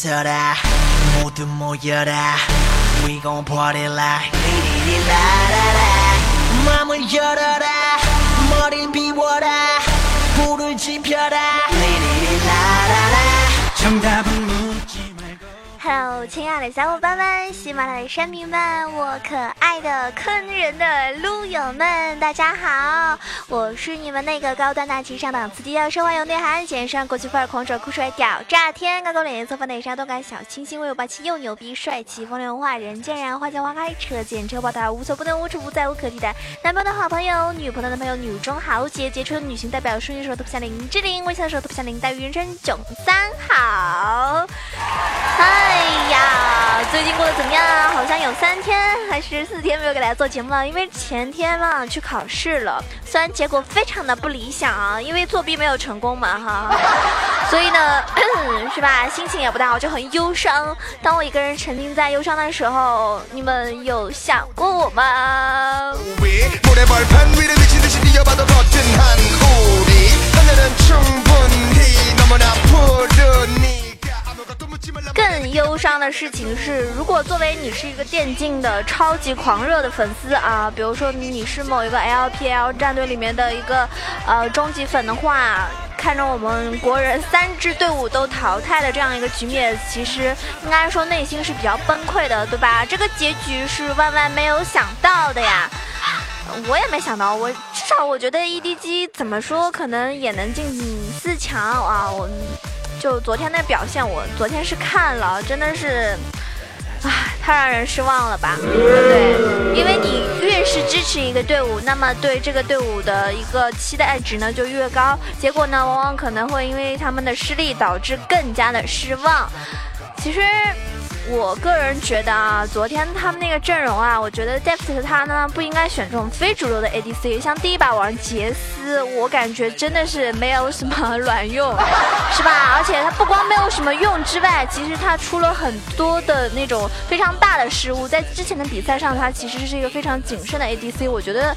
들어라. 모두 모여라. We gon' party like 리리라라라. 맘을 열어라. 머리 비워라. 불을 지펴라. 亲爱的小伙伴们，喜马拉雅山民们，我可爱的坑人的撸友们，大家好，我是你们那个高端大气上档次、低调奢华有内涵、简上国际范儿、狂拽酷帅屌炸天、高高脸、色风内沙动感小清新、威武霸气又牛逼、帅气风流文化、人见人、花见花开、车见车爆胎、无所不能、无处不在、无可替代。男朋友的好朋友，女朋友的男朋友，女中豪杰，杰出的女性代表，顺利手特别像林志玲，微笑的时候特别像林黛玉，人生囧三好。哎呀，最近过得怎么样啊？好像有三天还是四天没有给大家做节目了，因为前天嘛去考试了，虽然结果非常的不理想啊，因为作弊没有成功嘛哈，所以呢，是吧？心情也不大好，就很忧伤。当我一个人沉浸在忧伤的时候，你们有想过我吗？更忧伤的事情是，如果作为你是一个电竞的超级狂热的粉丝啊，比如说你是某一个 LPL 战队里面的一个呃终极粉的话，看着我们国人三支队伍都淘汰的这样一个局面，其实应该说内心是比较崩溃的，对吧？这个结局是万万没有想到的呀，我也没想到，我至少我觉得 EDG 怎么说可能也能进四强啊，我。就昨天的表现，我昨天是看了，真的是，唉，太让人失望了吧？对不对？因为你越是支持一个队伍，那么对这个队伍的一个期待值呢就越高，结果呢往往可能会因为他们的失利导致更加的失望。其实。我个人觉得啊，昨天他们那个阵容啊，我觉得 Deft 他呢不应该选这种非主流的 ADC，像第一把玩杰斯，我感觉真的是没有什么卵用，是吧？而且他不光没有什么用之外，其实他出了很多的那种非常大的失误，在之前的比赛上，他其实是一个非常谨慎的 ADC，我觉得。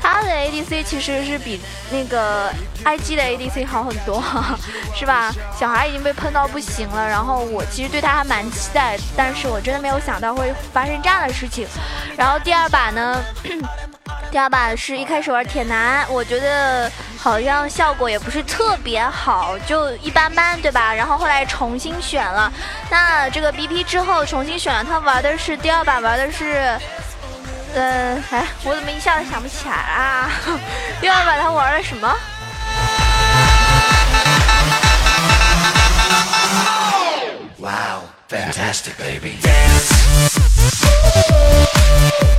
他的 ADC 其实是比那个 IG 的 ADC 好很多，是吧？小孩已经被喷到不行了，然后我其实对他还蛮期待，但是我真的没有想到会发生这样的事情。然后第二把呢，第二把是一开始玩铁男，我觉得好像效果也不是特别好，就一般般，对吧？然后后来重新选了，那这个 BP 之后重新选了，他玩的是第二把玩的是。嗯，哎，我怎么一下子想不起来啊？又要把它玩了什么？Wow, fantastic, baby. Dance.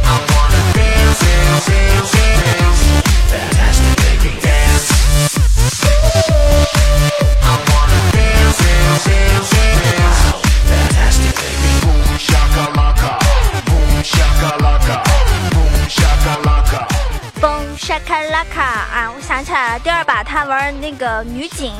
I wanna dance, dance, dance, dance. Fantastic, baby. Dance. I wanna dance, dance, dance, dance. 他玩那个女警，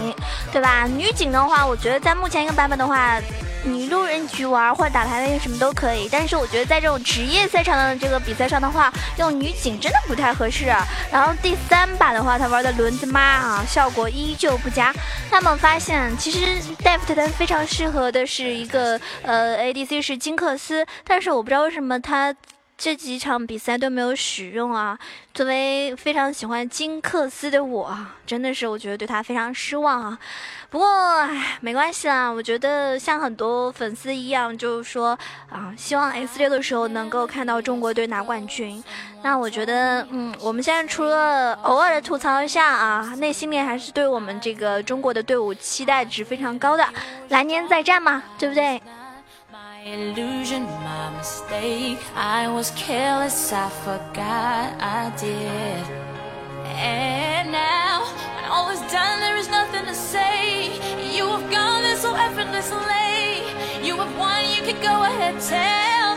对吧？女警的话，我觉得在目前一个版本的话，你路人局玩或者打排位什么都可以。但是我觉得在这种职业赛场的这个比赛上的话，用女警真的不太合适。然后第三把的话，他玩的轮子妈啊，效果依旧不佳。那么发现，其实 Deft 他非常适合的是一个呃 ADC 是金克斯，但是我不知道为什么他。这几场比赛都没有使用啊！作为非常喜欢金克斯的我，真的是我觉得对他非常失望啊。不过唉，没关系啦，我觉得像很多粉丝一样，就是说啊，希望 S 六的时候能够看到中国队拿冠军。那我觉得，嗯，我们现在除了偶尔的吐槽一下啊，内心里还是对我们这个中国的队伍期待值非常高的，来年再战嘛，对不对？illusion, my mistake. I was careless, I forgot I did. And now, when all is done, there is nothing to say. You have gone there so effortlessly. You have won, you can go ahead, tell tell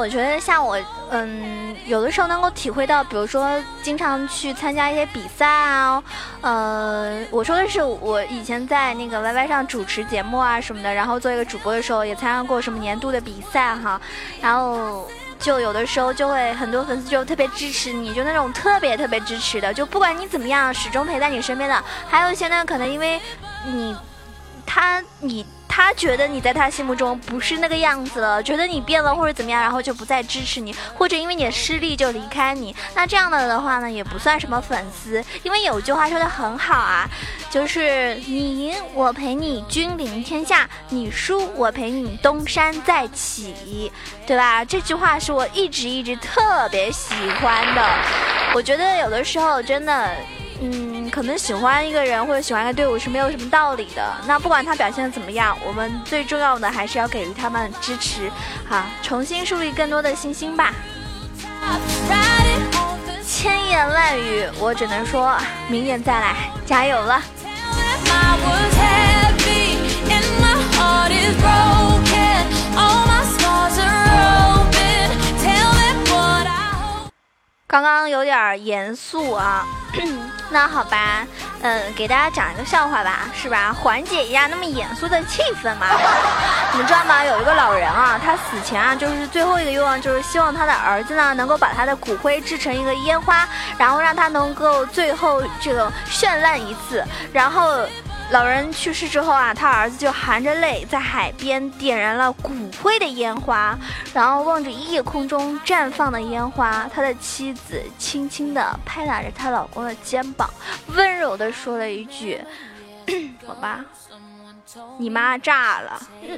我觉得像我，嗯。有的时候能够体会到，比如说经常去参加一些比赛啊，呃，我说的是我以前在那个 YY 上主持节目啊什么的，然后做一个主播的时候也参加过什么年度的比赛哈，然后就有的时候就会很多粉丝就特别支持你，就那种特别特别支持的，就不管你怎么样，始终陪在你身边的。还有一些呢，可能因为你，他你。他觉得你在他心目中不是那个样子了，觉得你变了或者怎么样，然后就不再支持你，或者因为你的失利就离开你。那这样的的话呢，也不算什么粉丝，因为有句话说的很好啊，就是你赢我陪你君临天下，你输我陪你东山再起，对吧？这句话是我一直一直特别喜欢的。我觉得有的时候真的。嗯，可能喜欢一个人或者喜欢一个队伍是没有什么道理的。那不管他表现的怎么样，我们最重要的还是要给予他们支持，好，重新树立更多的信心吧。千言万语，我只能说明年再来，加油了。点严肃啊。那好吧，嗯，给大家讲一个笑话吧，是吧？缓解一下那么严肃的气氛嘛。你们知道吗？有一个老人啊，他死前啊，就是最后一个愿望，就是希望他的儿子呢，能够把他的骨灰制成一个烟花，然后让他能够最后这个绚烂一次，然后。老人去世之后啊，他儿子就含着泪在海边点燃了骨灰的烟花，然后望着夜空中绽放的烟花，他的妻子轻轻地拍打着她老公的肩膀，温柔地说了一句：“我吧，你妈炸了。”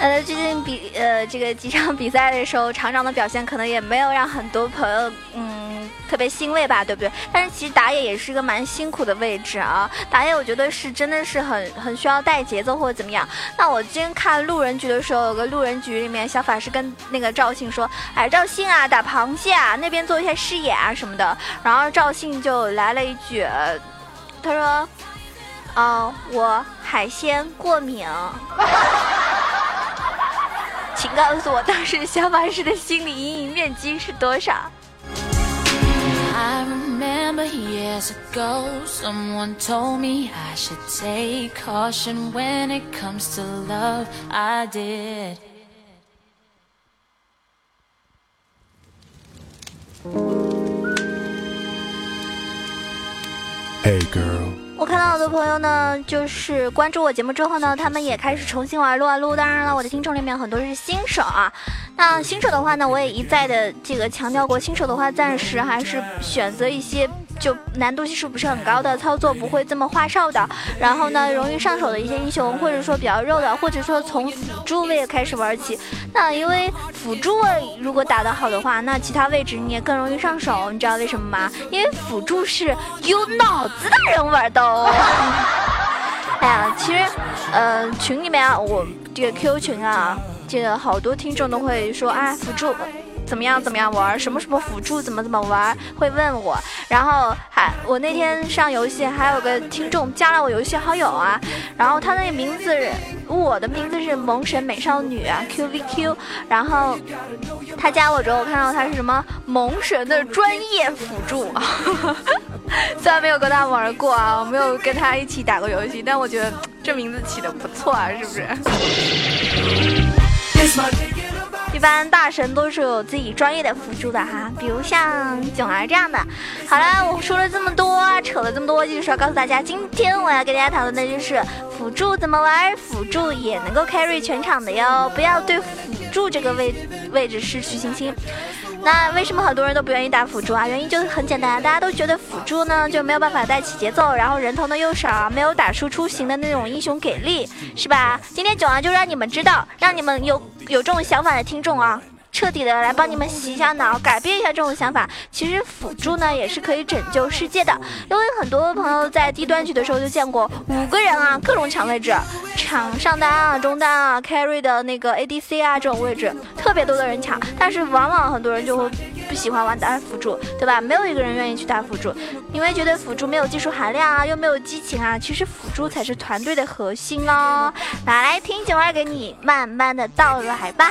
呃，最近比呃这个几场比赛的时候，厂长的表现可能也没有让很多朋友嗯特别欣慰吧，对不对？但是其实打野也是一个蛮辛苦的位置啊，打野我觉得是真的是很很需要带节奏或者怎么样。那我今天看路人局的时候，有个路人局里面小法师跟那个赵信说：“哎，赵信啊，打螃蟹啊，那边做一下视野啊什么的。”然后赵信就来了一句，他说：“哦，我海鲜过敏。” 请告诉我，当时小法师的心理阴影面积是多少？我看到好多朋友呢，就是关注我节目之后呢，他们也开始重新玩撸啊撸。当然了，我的听众里面很多是新手啊。那新手的话呢，我也一再的这个强调过，新手的话暂时还是选择一些。就难度系数不是很高的，操作不会这么花哨的，然后呢，容易上手的一些英雄，或者说比较肉的，或者说从辅助位开始玩起。那因为辅助位如果打得好的话，那其他位置你也更容易上手。你知道为什么吗？因为辅助是有脑子的人玩的。哦。哎呀，其实，呃，群里面我这个 Q 群啊，这个好多听众都会说啊，辅助。怎么样？怎么样玩？什么什么辅助？怎么怎么玩？会问我。然后还我那天上游戏，还有个听众加了我游戏好友啊。然后他那个名字，我的名字是萌神美少女啊，QVQ。然后他加我之后，我看到他是什么萌神的专业辅助。虽然没有跟他玩过啊，我没有跟他一起打过游戏，但我觉得这名字起的不错啊，是不是？一般大神都是有自己专业的辅助的哈，比如像囧儿这样的。好了，我说了这么多，扯了这么多，就是要告诉大家，今天我要跟大家讨论的就是辅助怎么玩，辅助也能够 carry 全场的哟，不要对辅助这个位位置失去信心。那为什么很多人都不愿意打辅助啊？原因就是很简单，大家都觉得辅助呢就没有办法带起节奏，然后人头呢又少，没有打输出型的那种英雄给力，是吧？今天九儿就让你们知道，让你们有有这种想法的听众啊。彻底的来帮你们洗一下脑，改变一下这种想法。其实辅助呢也是可以拯救世界的，因为很多朋友在低端局的时候就见过五个人啊，各种抢位置，抢上单啊、中单啊、carry 的那个 ADC 啊这种位置，特别多的人抢。但是往往很多人就会不喜欢玩打辅助，对吧？没有一个人愿意去打辅助，因为觉得辅助没有技术含量啊，又没有激情啊。其实辅助才是团队的核心哦。来听九儿给你慢慢的道来吧。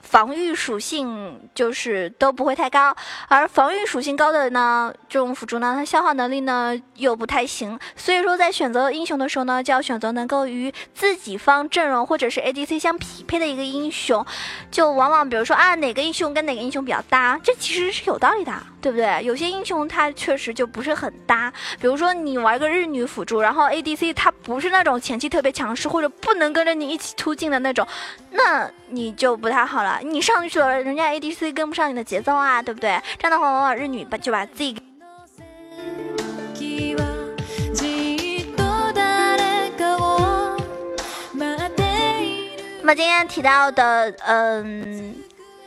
防御属性就是都不会太高，而防御属性高的呢，这种辅助呢，它消耗能力呢又不太行，所以说在选择英雄的时候呢，就要选择能够与自己方阵容或者是 ADC 相匹配的一个英雄，就往往比如说啊，哪个英雄跟哪个英雄比较搭，这其实是有道理的，对不对？有些英雄他确实就不是很搭，比如说你玩个日女辅助，然后 ADC 他不是那种前期特别强势或者不能跟着你一起突进的那种，那你就不太好了。你上去了，人家 ADC 跟不上你的节奏啊，对不对？这样的话，往往日女把就把自己。那么今天提到的，嗯，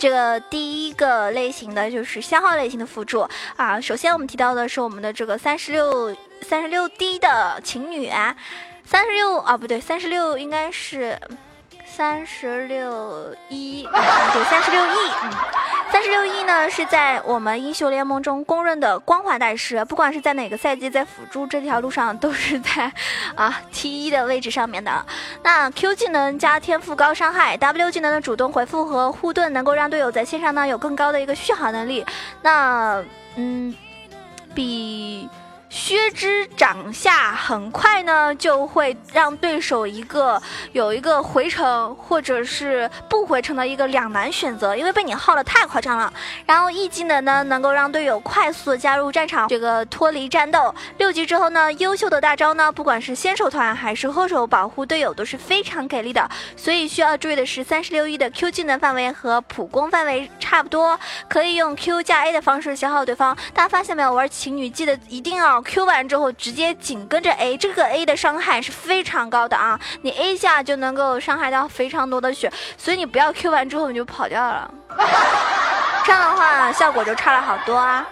这个第一个类型的就是消耗类型的辅助啊。首先我们提到的是我们的这个三十六三十六 D 的情侣，三十六啊，不对，三十六应该是。三十六亿，对，三十六亿，嗯，三十六亿呢是在我们英雄联盟中公认的光环大师，不管是在哪个赛季，在辅助这条路上都是在啊 T 一的位置上面的。那 Q 技能加天赋高伤害，W 技能的主动回复和护盾能够让队友在线上呢有更高的一个续航能力。那嗯，比。薛之掌下很快呢，就会让对手一个有一个回城或者是不回城的一个两难选择，因为被你耗的太夸张了。然后 E 技能呢，能够让队友快速加入战场，这个脱离战斗。六级之后呢，优秀的大招呢，不管是先手团还是后手保护队友都是非常给力的。所以需要注意的是，三十六 E 的 Q 技能范围和普攻范围差不多，可以用 Q 加 A 的方式消耗对方。大家发现没有？玩情侣记得一定要。Q 完之后直接紧跟着 A，这个 A 的伤害是非常高的啊！你 A 下就能够伤害到非常多的血，所以你不要 Q 完之后你就跑掉了，这样的话效果就差了好多啊。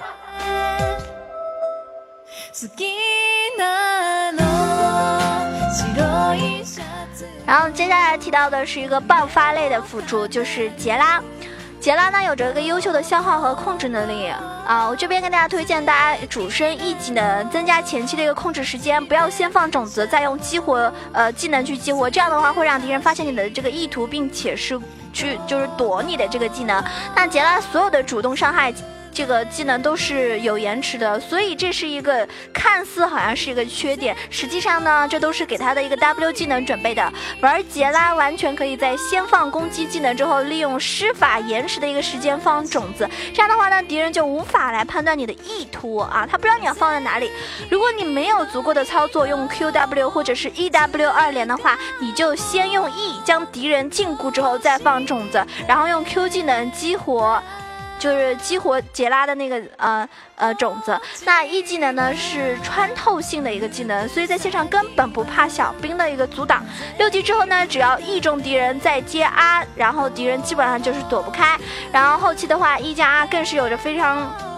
然后接下来提到的是一个爆发类的辅助，就是杰拉。杰拉呢有着一个优秀的消耗和控制能力啊，我这边跟大家推荐大家主升 E 技能，增加前期的一个控制时间，不要先放种子，再用激活呃技能去激活，这样的话会让敌人发现你的这个意图，并且是去就是躲你的这个技能。那杰拉所有的主动伤害。这个技能都是有延迟的，所以这是一个看似好像是一个缺点，实际上呢，这都是给他的一个 W 技能准备的。玩杰拉完全可以在先放攻击技能之后，利用施法延迟的一个时间放种子，这样的话呢，敌人就无法来判断你的意图啊，他不知道你要放在哪里。如果你没有足够的操作，用 QW 或者是 EW 二连的话，你就先用 E 将敌人禁锢之后再放种子，然后用 Q 技能激活。就是激活杰拉的那个呃呃种子，那 E 技能呢是穿透性的一个技能，所以在线上根本不怕小兵的一个阻挡。六级之后呢，只要 E 中敌人再接 R，然后敌人基本上就是躲不开。然后后期的话，E 加 R 更是有着非常。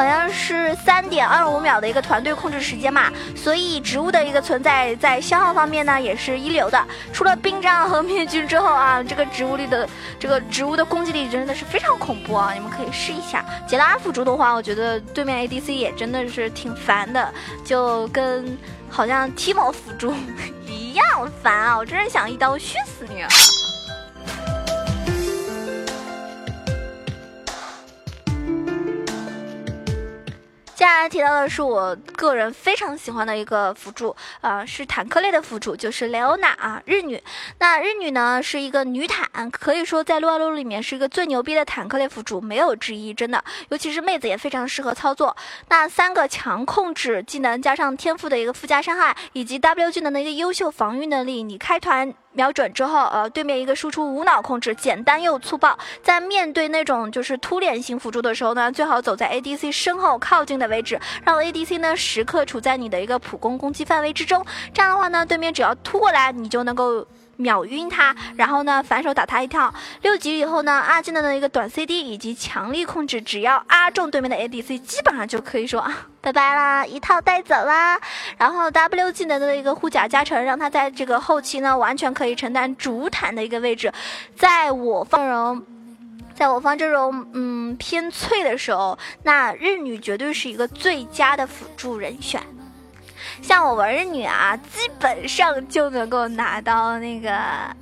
好像是三点二五秒的一个团队控制时间嘛，所以植物的一个存在在消耗方面呢也是一流的。除了冰杖和面具之后啊，这个植物力的这个植物的攻击力真的是非常恐怖啊！你们可以试一下。杰拉辅助的话，我觉得对面 ADC 也真的是挺烦的，就跟好像 Timo 辅助 一样烦啊！我真是想一刀削死你。啊！接下来提到的是我个人非常喜欢的一个辅助，啊，是坦克类的辅助，就是雷欧娜啊，日女。那日女呢是一个女坦，可以说在撸啊撸里面是一个最牛逼的坦克类辅助，没有之一，真的。尤其是妹子也非常适合操作。那三个强控制技能加上天赋的一个附加伤害，以及 W 技能的一个优秀防御能力，你开团。瞄准之后，呃，对面一个输出无脑控制，简单又粗暴。在面对那种就是突脸型辅助的时候呢，最好走在 ADC 身后靠近的位置，让 ADC 呢时刻处在你的一个普攻攻击范围之中。这样的话呢，对面只要突过来，你就能够。秒晕他，然后呢反手打他一跳。六级以后呢，阿技能的一个短 CD 以及强力控制，只要阿中对面的 ADC，基本上就可以说啊拜拜啦，一套带走啦。然后 W 技能的一个护甲加成，让他在这个后期呢完全可以承担主坦的一个位置，在我方容。在我方阵容嗯偏脆的时候，那日女绝对是一个最佳的辅助人选。像我玩日女啊，基本上就能够拿到那个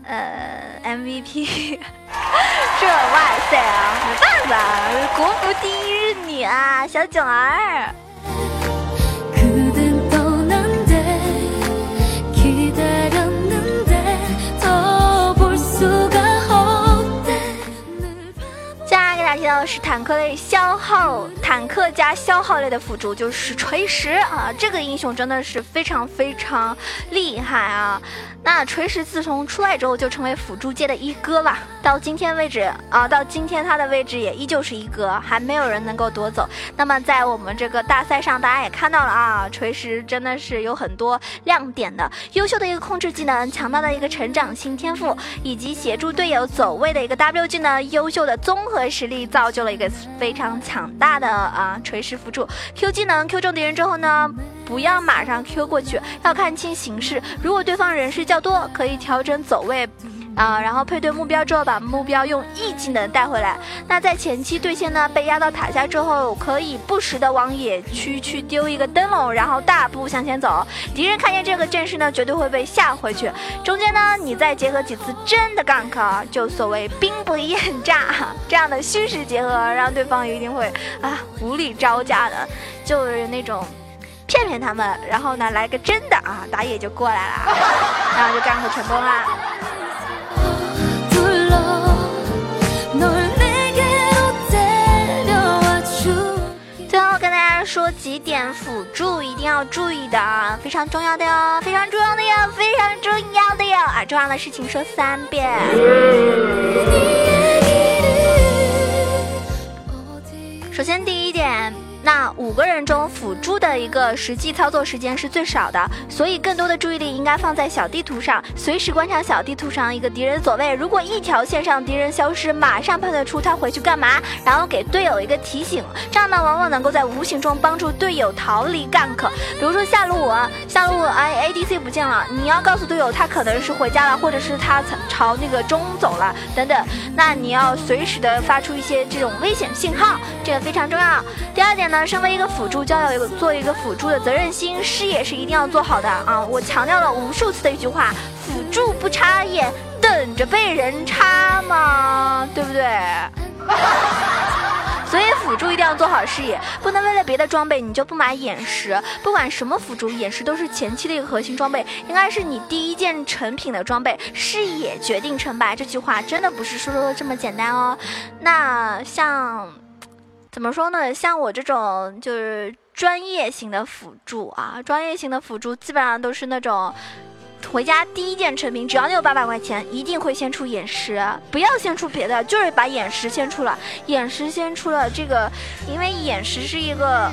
呃 MVP。这哇塞啊，没办法，国服第一日女啊，小囧儿。家听到的是坦克类消耗，坦克加消耗类的辅助就是锤石啊，这个英雄真的是非常非常厉害啊。那锤石自从出来之后就成为辅助界的一哥了，到今天为止啊，到今天他的位置也依旧是一哥，还没有人能够夺走。那么在我们这个大赛上，大家也看到了啊，锤石真的是有很多亮点的，优秀的一个控制技能，强大的一个成长性天赋，以及协助队友走位的一个 W 技能，优秀的综合实力，造就了一个非常强大的啊锤石辅助。Q 技能 Q 中敌人之后呢？不要马上 Q 过去，要看清形势。如果对方人数较多，可以调整走位，啊，然后配对目标之后，把目标用 E 技能带回来。那在前期对线呢被压到塔下之后，可以不时的往野区去丢一个灯笼，然后大步向前走。敌人看见这个阵势呢，绝对会被吓回去。中间呢，你再结合几次真的 gank，就所谓兵不厌诈这样的虚实结合，让对方一定会啊无力招架的，就是那种。骗骗他们，然后呢，来个真的啊，打野就过来了，然后就干活成功啦。说几点辅助一定要注意的啊，非常重要的哟，非常重要的哟，非常重要的哟啊，重要的事情说三遍。那五个人中辅助的一个实际操作时间是最少的，所以更多的注意力应该放在小地图上，随时观察小地图上一个敌人走位。如果一条线上敌人消失，马上判断出他回去干嘛，然后给队友一个提醒，这样呢往往能够在无形中帮助队友逃离 gank。比如说下路我下路哎 ADC 不见了，你要告诉队友他可能是回家了，或者是他朝那个中走了等等，那你要随时的发出一些这种危险信号，这个非常重要。第二点呢。身为一个辅助，就要有做一个辅助的责任心，视野是一定要做好的啊！我强调了无数次的一句话：辅助不插眼，等着被人插吗？对不对？所以辅助一定要做好视野，不能为了别的装备你就不买眼石。不管什么辅助，眼石都是前期的一个核心装备，应该是你第一件成品的装备。视野决定成败，这句话真的不是说说的这么简单哦。那像。怎么说呢？像我这种就是专业型的辅助啊，专业型的辅助基本上都是那种回家第一件成品，只要你有八百块钱，一定会先出眼石，不要先出别的，就是把眼石先出了。眼石先出了这个，因为眼石是一个。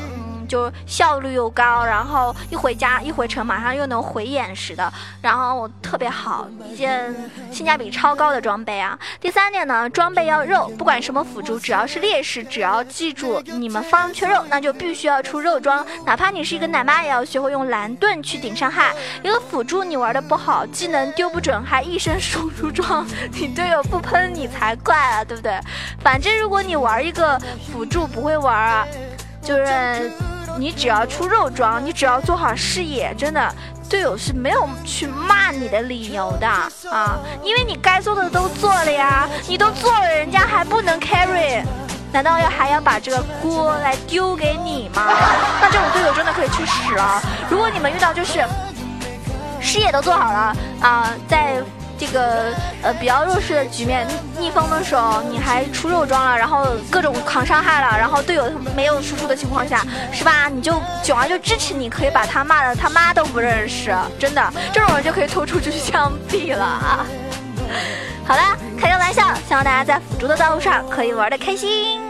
就效率又高，然后一回家一回城马上又能回眼石的，然后特别好，一件性价比超高的装备啊。第三点呢，装备要肉，不管什么辅助，只要是劣势，只要记住你们方缺肉，那就必须要出肉装，哪怕你是一个奶妈，也要学会用蓝盾去顶伤害。一个辅助你玩的不好，技能丢不准，还一身输出装，你队友不喷你才怪啊，对不对？反正如果你玩一个辅助不会玩啊，就是。你只要出肉装，你只要做好视野，真的队友是没有去骂你的理由的啊！因为你该做的都做了呀，你都做了，人家还不能 carry，难道要还要把这个锅来丢给你吗？那这种队友真的可以去死了！如果你们遇到就是视野都做好了啊，在。这个呃比较弱势的局面逆风的时候，你还出肉装了，然后各种扛伤害了，然后队友没有输出的情况下，是吧？你就囧儿就支持你，可以把他骂的他妈都不认识，真的，这种人就可以拖出去枪毙了啊！好了，开个玩笑，希望大家在辅助的道路上可以玩的开心。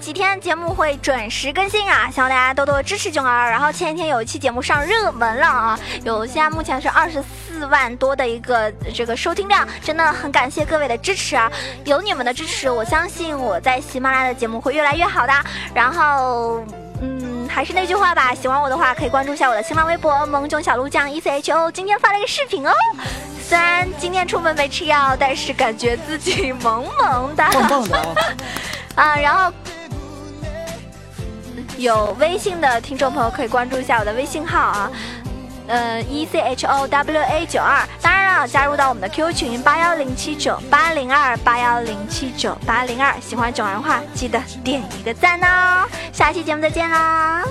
几天节目会准时更新啊，希望大家多多支持囧儿。然后前几天有一期节目上热门了啊，有现在目前是二十四万多的一个这个收听量，真的很感谢各位的支持啊！有你们的支持，我相信我在喜马拉雅的节目会越来越好的。然后，嗯，还是那句话吧，喜欢我的话可以关注一下我的新浪微博萌囧小鹿酱 E C H O，今天发了一个视频哦。虽然今天出门没吃药，但是感觉自己萌萌的，棒棒的啊！然后有微信的听众朋友可以关注一下我的微信号啊，呃，e c h o w a 九二。当然了，加入到我们的 QQ 群八幺零七九八零二八幺零七九八零二。喜欢九人话，记得点一个赞哦。下期节目再见啦！